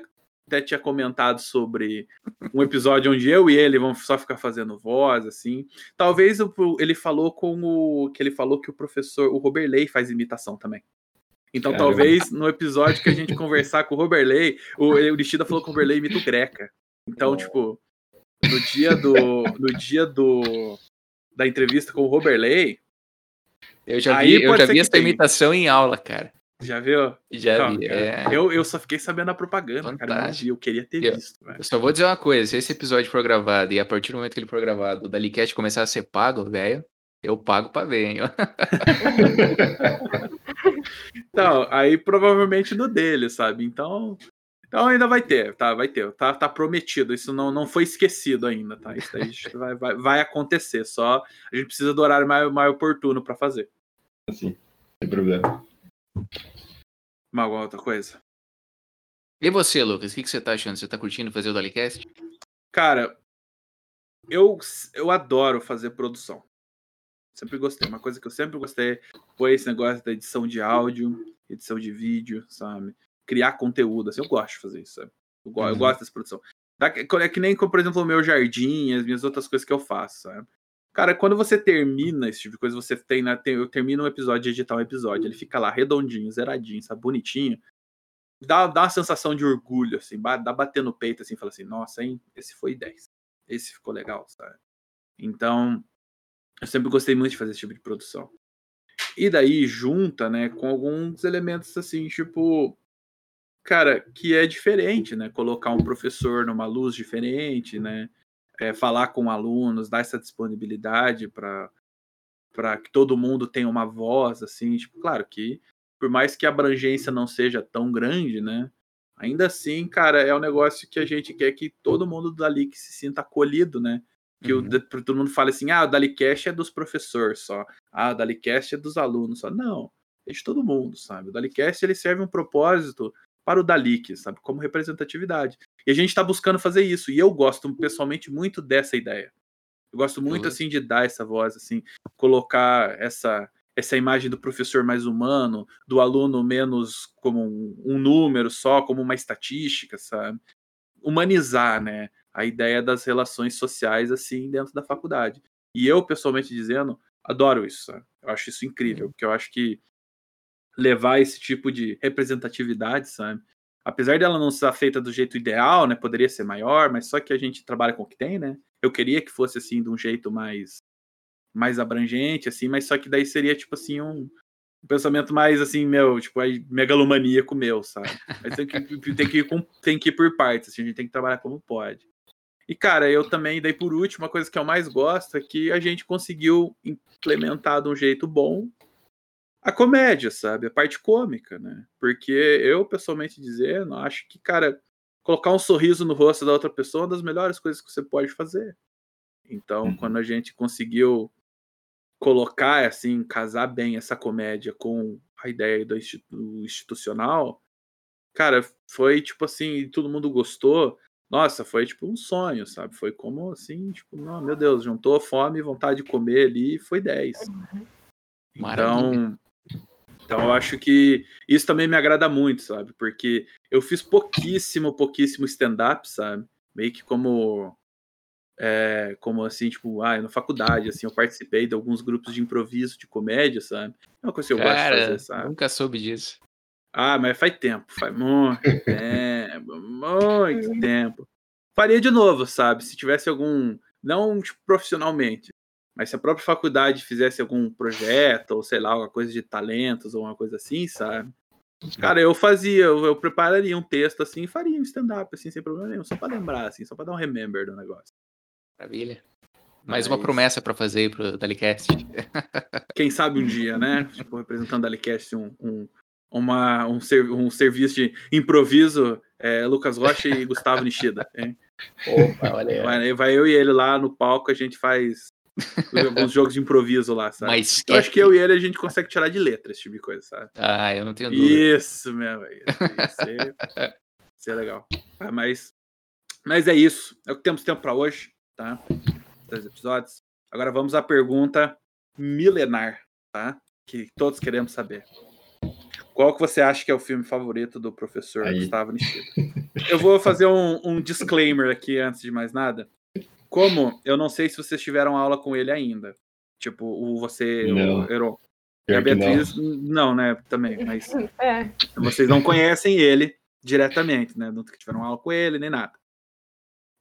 até tinha comentado sobre um episódio onde eu e ele vão só ficar fazendo voz, assim. Talvez ele falou com o. que ele falou que o professor, o Robert Lay faz imitação também. Então, Caramba. talvez no episódio que a gente conversar com o Robert Lay, o, o Nishida falou que o Robert Lay imita o Greca. Então, oh. tipo, no dia do no dia do da entrevista com o Robert Lay. Eu já vi, eu já vi essa imitação em aula, cara. Já viu? Já então, vi. É... Eu, eu só fiquei sabendo a propaganda, Fantástico. cara. Eu, eu queria ter eu, visto. Velho. Eu só vou dizer uma coisa: se esse episódio for gravado e a partir do momento que ele for gravado, o Dalicast começar a ser pago, velho, eu pago pra ver, hein? então, aí provavelmente no dele, sabe? Então, Então ainda vai ter, tá? Vai ter, tá, tá prometido. Isso não, não foi esquecido ainda, tá? Isso daí vai, vai, vai acontecer. Só a gente precisa do horário mais, mais oportuno para fazer. Assim, sem problema. Uma alguma outra coisa? E você, Lucas? O que, que você tá achando? Você tá curtindo fazer o Dalicast? Cara, eu, eu adoro fazer produção. Sempre gostei. Uma coisa que eu sempre gostei foi esse negócio da edição de áudio, edição de vídeo, sabe? Criar conteúdo. Assim, eu gosto de fazer isso, sabe? Eu, go- eu Uhum. gosto dessa produção. É que nem, por exemplo, o meu jardim, as minhas outras coisas que eu faço, sabe? Cara, quando você termina esse tipo de coisa, você tem, né, tem- eu termino um episódio de editar um episódio, ele fica lá redondinho, zeradinho, sabe? Bonitinho. Dá, dá uma sensação de orgulho, assim, dá bater no peito, assim, fala assim, nossa, hein, esse foi 10. Esse ficou legal, sabe? Então, eu sempre gostei muito de fazer esse tipo de produção. E daí junta, né, com alguns elementos assim, tipo, cara, que é diferente, né? Colocar um professor numa luz diferente, né? É, falar com alunos, dar essa disponibilidade para para que todo mundo tenha uma voz, assim, tipo, claro que por mais que a abrangência não seja tão grande, né? Ainda assim, cara, é um negócio que a gente quer que todo mundo dali que se sinta acolhido, né? Que Uhum. o, todo mundo fale assim, ah, o Dalicast é dos professores só, ah, o Dalicast é dos alunos só. Não, é de todo mundo, sabe? O Dalicast ele serve um propósito para o Dalic, sabe? Como representatividade. E a gente está buscando fazer isso. E eu gosto pessoalmente muito dessa ideia. Eu gosto muito Uhum. assim de dar essa voz, assim, colocar essa essa imagem do professor mais humano, do aluno menos como um, um número só, como uma estatística, sabe? Humanizar, né? A ideia das relações sociais assim dentro da faculdade. E eu, pessoalmente dizendo, adoro isso, sabe? Eu acho isso incrível, porque eu acho que levar esse tipo de representatividade, sabe? Apesar dela não ser feita do jeito ideal, né? Poderia ser maior, mas só que a gente trabalha com o que tem, né? Eu queria que fosse assim de um jeito mais mais abrangente, assim, mas só que daí seria tipo assim um, um pensamento mais assim, meu, tipo, aí, megalomaníaco meu, sabe? Mas tem que, tem, que ir com, tem que ir por partes, assim, a gente tem que trabalhar como pode. E, cara, eu também, daí por último, a coisa que eu mais gosto é que a gente conseguiu implementar de um jeito bom a comédia, sabe? A parte cômica, né? Porque eu, pessoalmente dizendo, acho que, cara, colocar um sorriso no rosto da outra pessoa é uma das melhores coisas que você pode fazer. Então, Uhum. quando a gente conseguiu colocar, assim, casar bem essa comédia com a ideia do institu- do institucional, cara, foi tipo assim, todo mundo gostou. Nossa, foi tipo um sonho, sabe? Foi como assim, tipo, não, meu Deus, juntou fome e vontade de comer ali foi 10. Maravilha. Então, então eu acho que isso também me agrada muito, sabe? Porque eu fiz pouquíssimo, pouquíssimo stand-up, sabe? Meio que como é, como assim, tipo, ah, na faculdade, assim, eu participei de alguns grupos de improviso de comédia, sabe? É uma coisa que eu gosto de Cara, fazer, sabe? nunca soube disso. Ah, mas faz tempo, faz muito tempo, muito tempo. Faria de novo, sabe? Se tivesse algum, não tipo, profissionalmente, mas se a própria faculdade fizesse algum projeto, ou sei lá, alguma coisa de talentos, ou uma coisa assim, sabe? Cara, eu fazia, eu, eu prepararia um texto assim e faria um stand-up, assim, sem problema nenhum, só pra lembrar, assim, só pra dar um remember do negócio. Maravilha. Mais uma promessa pra fazer aí pro Dalicast. Quem sabe um dia, né? Tipo, representando a Alicast um, um, uma, um, ser- um serviço de improviso, é, Lucas Rocha e Gustavo Nishida. hein? Opa, olha aí. Vai, vai eu e ele lá no palco, a gente faz alguns jogos de improviso lá, sabe? Mas Eu acho que eu e ele a gente consegue tirar de letra esse tipo de coisa, sabe? Ah, eu não tenho dúvida. Isso, meu. Ia ia ser, ia ser legal. Ah, mas, mas é isso. É o que temos tempo para hoje, tá? Três episódios. Agora vamos à pergunta milenar, tá? Que todos queremos saber. Qual que você acha que é o filme favorito do professor Aí. Gustavo Nishida? Eu vou fazer um, um disclaimer aqui antes de mais nada. Como eu não sei se vocês tiveram aula com ele ainda. Tipo, o você, Não. o Heron. E a que não. Beatriz, não, né? Também, mas É, vocês não conhecem ele diretamente, né? Nunca tiveram aula com ele, nem nada.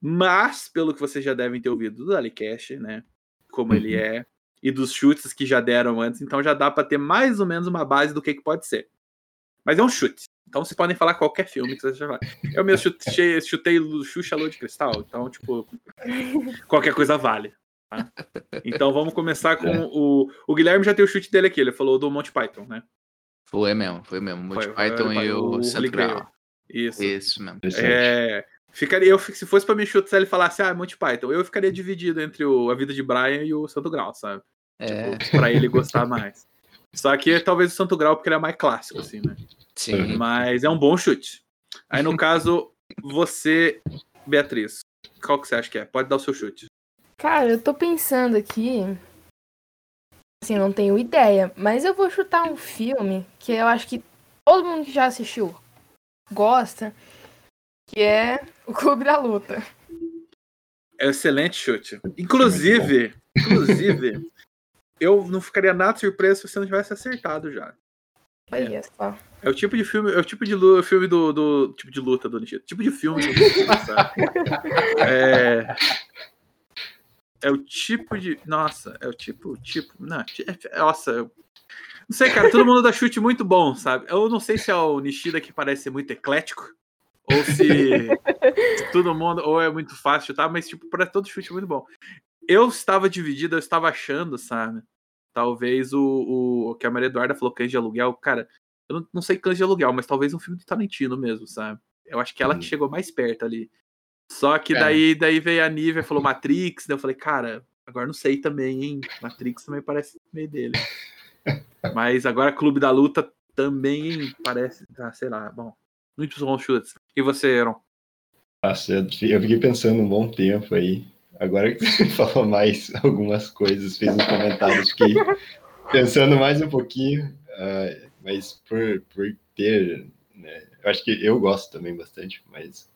Mas, pelo que vocês já devem ter ouvido do Dalicast, né? Como ele Uhum. é, e dos chutes que já deram antes, então já dá pra ter mais ou menos uma base do que, que pode ser. Mas é um chute. Então vocês podem falar qualquer filme que vocês já vai. Eu mesmo chutei, chutei Xuxa Lua de Cristal, então, tipo, qualquer coisa vale. tá? Então vamos começar com É. o. O Guilherme já tem o chute dele aqui, ele falou do Monty Python, né? Foi mesmo, foi mesmo. Monty Foi, Python foi, e o o. Graal. Isso. Isso mesmo. É, ficaria, eu, se fosse pra me chutar ele falasse, ah, Monty Python, eu ficaria dividido entre o, a vida de Brian e o Santo Grau, sabe? É, Tipo, pra ele gostar mais. Só que talvez o Santo Grau, porque ele é mais clássico, assim, né? Sim. Mas é um bom chute. Aí, no caso, você, Beatriz, qual que você acha que é? Pode dar o seu chute. Cara, eu tô pensando aqui. Assim, não tenho ideia, mas eu vou chutar um filme que eu acho que todo mundo que já assistiu gosta, que é o Clube da Luta. É um excelente chute. Inclusive, inclusive, eu não ficaria nada surpreso se você não tivesse acertado já. Olha só. É o tipo de filme, é o tipo de lu- filme do, do tipo de luta do Nishida. Tipo de filme do Nishida, sabe? É, é o tipo de, nossa, é o tipo, tipo, não, ti- é- nossa, eu, não sei, cara, todo mundo dá chute muito bom, sabe? Eu não sei se é o Nishida que parece ser muito eclético ou se, todo mundo ou é muito fácil chutar, mas tipo, para todo chute muito bom. Eu estava dividido, eu estava achando, sabe? Talvez o, o que a Maria Eduarda falou, cães de aluguel, cara, eu não, não sei cães de aluguel, mas talvez um filme do Tarantino mesmo, sabe? Eu acho que ela que Hum. chegou mais perto ali. Só que Cara. daí, daí veio a Nívia e falou Matrix, daí eu falei, cara, agora não sei também, hein? Matrix também parece meio dele. Mas agora Clube da Luta também parece, ah, sei lá, bom. Muitos bons chutes. E você, Aaron? Nossa, eu fiquei pensando um bom tempo aí. Agora que você falou mais algumas coisas, fez uns comentários, fiquei pensando mais um pouquinho, ah, mas por, por ter, né, eu acho que eu gosto também bastante, mas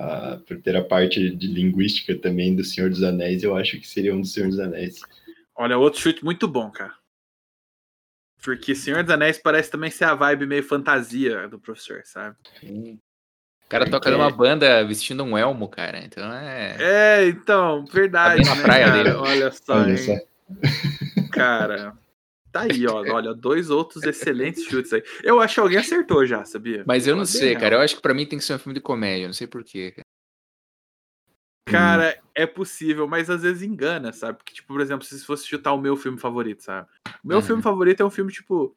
ah, por ter a parte de linguística também do Senhor dos Anéis, eu acho que seria um do Senhor dos Anéis. Olha, outro chute muito bom, cara. Porque Senhor dos Anéis parece também ser a vibe meio fantasia do professor, sabe? O cara toca numa banda vestindo um elmo, cara. Então é. É, então, verdade. Tá bem na né, praia cara? dele. Olha só, Olha hein? só. Cara. Tá aí, ó. Olha, dois outros excelentes chutes aí. Eu acho que alguém acertou já, sabia? Mas eu não Bem sei, cara. Eu acho que pra mim tem que ser um filme de comédia. eu Não sei porquê. Cara, é possível, mas às vezes engana, sabe? Porque, tipo, por exemplo, se fosse chutar o meu filme favorito, sabe? O meu Uhum. filme favorito é um filme, tipo.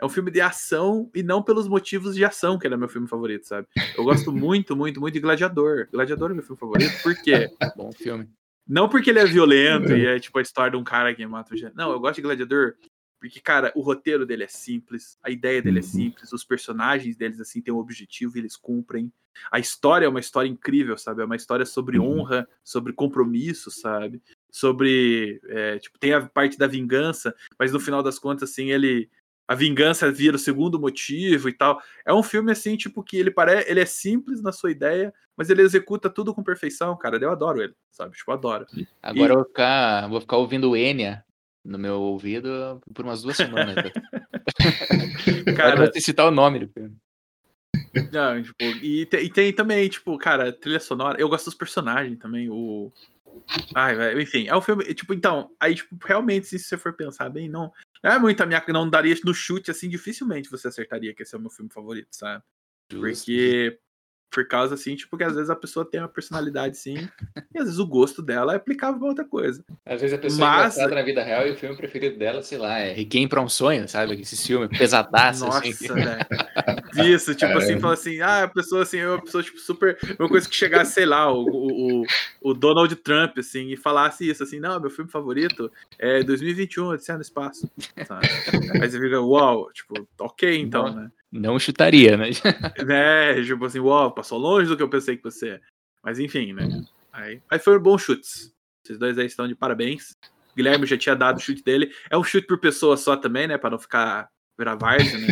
É um filme de ação e não pelos motivos de ação que ele é meu filme favorito, sabe? Eu gosto muito, muito, muito de Gladiador. Gladiador é meu filme favorito, por quê? Bom filme. Não porque ele é violento e é tipo a história de um cara que mata o gente. Não, eu gosto de Gladiador porque, cara, o roteiro dele é simples, a ideia dele é Uhum. simples, os personagens deles, assim, têm um objetivo e eles cumprem. A história é uma história incrível, sabe? É uma história sobre Uhum. honra, sobre compromisso, sabe? Sobre. é, tipo, tem a parte da vingança, mas no final das contas, assim, ele. A vingança vira o segundo motivo e tal. É um filme, assim, tipo, que ele parece. Ele é simples na sua ideia, mas ele executa tudo com perfeição, cara. Eu adoro ele, sabe? Tipo, adoro. Agora E- eu vou ficar, vou ficar ouvindo Enya no meu ouvido por umas duas semanas. cara. Cara, Agora você citar o nome do filme. Não, tipo, e, te- e tem também, tipo, cara, trilha sonora. Eu gosto dos personagens também. O. Ai, enfim, é um filme. Tipo, então, aí, tipo, realmente, se você for pensar bem, não. Não é muito a minha. Não daria no chute, assim, dificilmente você acertaria que esse é o meu filme favorito, sabe? Porque. Por causa, assim, tipo, que às vezes a pessoa tem uma personalidade, sim, e às vezes o gosto dela é aplicável pra outra coisa. Às vezes a pessoa Mas- é na vida real e o filme preferido dela, sei lá, é Requiem pra um Sonho, sabe? Esse filme pesadaço, Nossa, assim. velho. Isso, tipo assim, Caramba. fala assim, ah, a pessoa assim, é uma pessoa, tipo, super. Uma coisa que chegasse, sei lá, o, o, o- Donald Trump, assim, e falasse isso, assim, não, meu filme favorito é 2021, Odisseia no Espaço. Sabe? Aí você fica, uau, tipo, ok, então, né? Não chutaria, né? né? Tipo assim, uau, passou longe do que eu pensei que você é. Mas enfim, né? Aí, aí foram bons chutes. Vocês dois aí estão de parabéns. O Guilherme já tinha dado o chute dele. É um chute por pessoa só também, né? Pra não ficar virar várzea, né?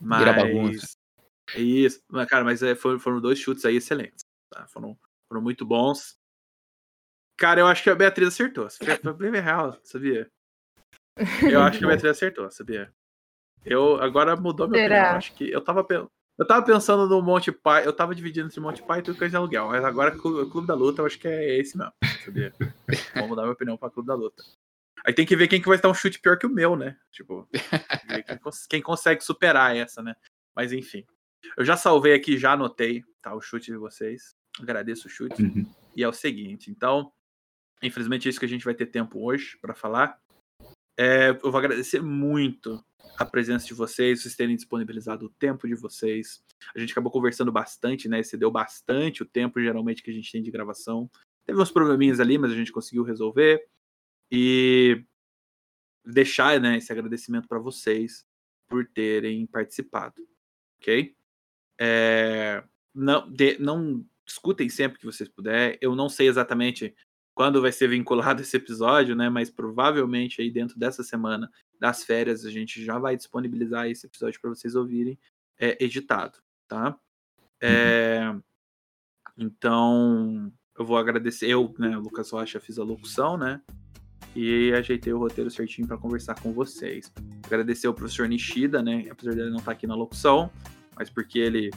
Mas... Virar bagunça. É Isso. Mas, cara, mas é, foram, foram dois chutes aí excelentes. tá? Foram, foram muito bons. Cara, eu acho que a Beatriz acertou. Foi bem real, sabia? Eu acho que a Beatriz acertou, sabia? Eu agora mudou meu opinião. Acho que eu tava eu tava pensando no Monte Python, eu tava dividindo entre Monte Python e Cães de Aluguel, mas agora o Clube da Luta eu acho que é esse mesmo, sabia? Vou mudar minha opinião pra Clube da Luta. Aí tem que ver quem que vai dar um chute pior que o meu, né? Tipo, ver quem, cons- quem consegue superar essa, né? Mas enfim. Eu já salvei aqui, já anotei, tá? O chute de vocês. Agradeço o chute. Uhum. E é o seguinte, então, infelizmente é isso que a gente vai ter tempo hoje para falar. É, eu vou agradecer muito a presença de vocês, vocês terem disponibilizado o tempo de vocês. A gente acabou conversando bastante, né? Excedeu bastante o tempo, geralmente, que a gente tem de gravação. Teve uns probleminhas ali, mas a gente conseguiu resolver. E deixar né, esse agradecimento para vocês por terem participado. Ok? É, não, de, não escutem sempre que vocês puderem. Eu não sei exatamente quando vai ser vinculado esse episódio, né? Mas provavelmente aí dentro dessa semana das férias a gente já vai disponibilizar esse episódio para vocês ouvirem é, editado, tá? É, então eu vou agradecer. Eu, né, Lucas Rocha, fiz a locução, né? E ajeitei o roteiro certinho para conversar com vocês. Agradecer ao professor Nishida, né? Apesar dele não estar tá aqui na locução, mas porque ele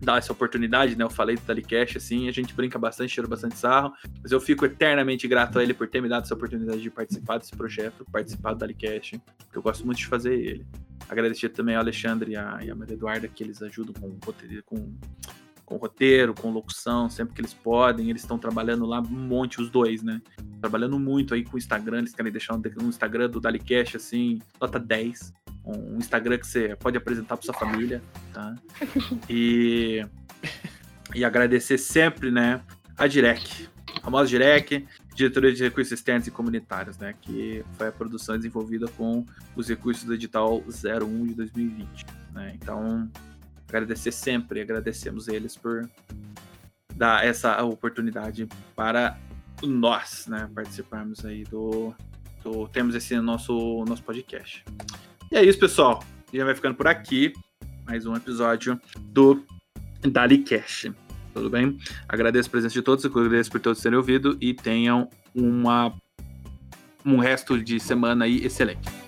dar essa oportunidade, né? Eu falei do Talicast, assim, a gente brinca bastante, tira bastante sarro, mas eu fico eternamente grato a ele por ter me dado essa oportunidade de participar desse projeto, participar do Talicast, que eu gosto muito de fazer ele. Agradecer também ao Alexandre e a, e a Maria Eduarda, que eles ajudam com, com, com roteiro, com locução, sempre que eles podem. Eles estão trabalhando lá um monte, os dois, né? Trabalhando muito aí com o Instagram, eles querem deixar um, Instagram do Dalicast, assim, nota 10 um Instagram que você pode apresentar para sua família, tá? E, e agradecer sempre, né, a Direc, a famosa Direc, diretoria de recursos externos e comunitários, né, que foi a produção desenvolvida com os recursos do edital 01 de 2020, né? Então, agradecer sempre, agradecemos eles por dar essa oportunidade para nós, né, participarmos aí do, do temos esse nosso nosso podcast. E é isso, pessoal. Já vai ficando por aqui. Mais um episódio do Dali Cash. Tudo bem? Agradeço a presença de todos, agradeço por todos terem ouvido e tenham uma, um resto de semana aí excelente.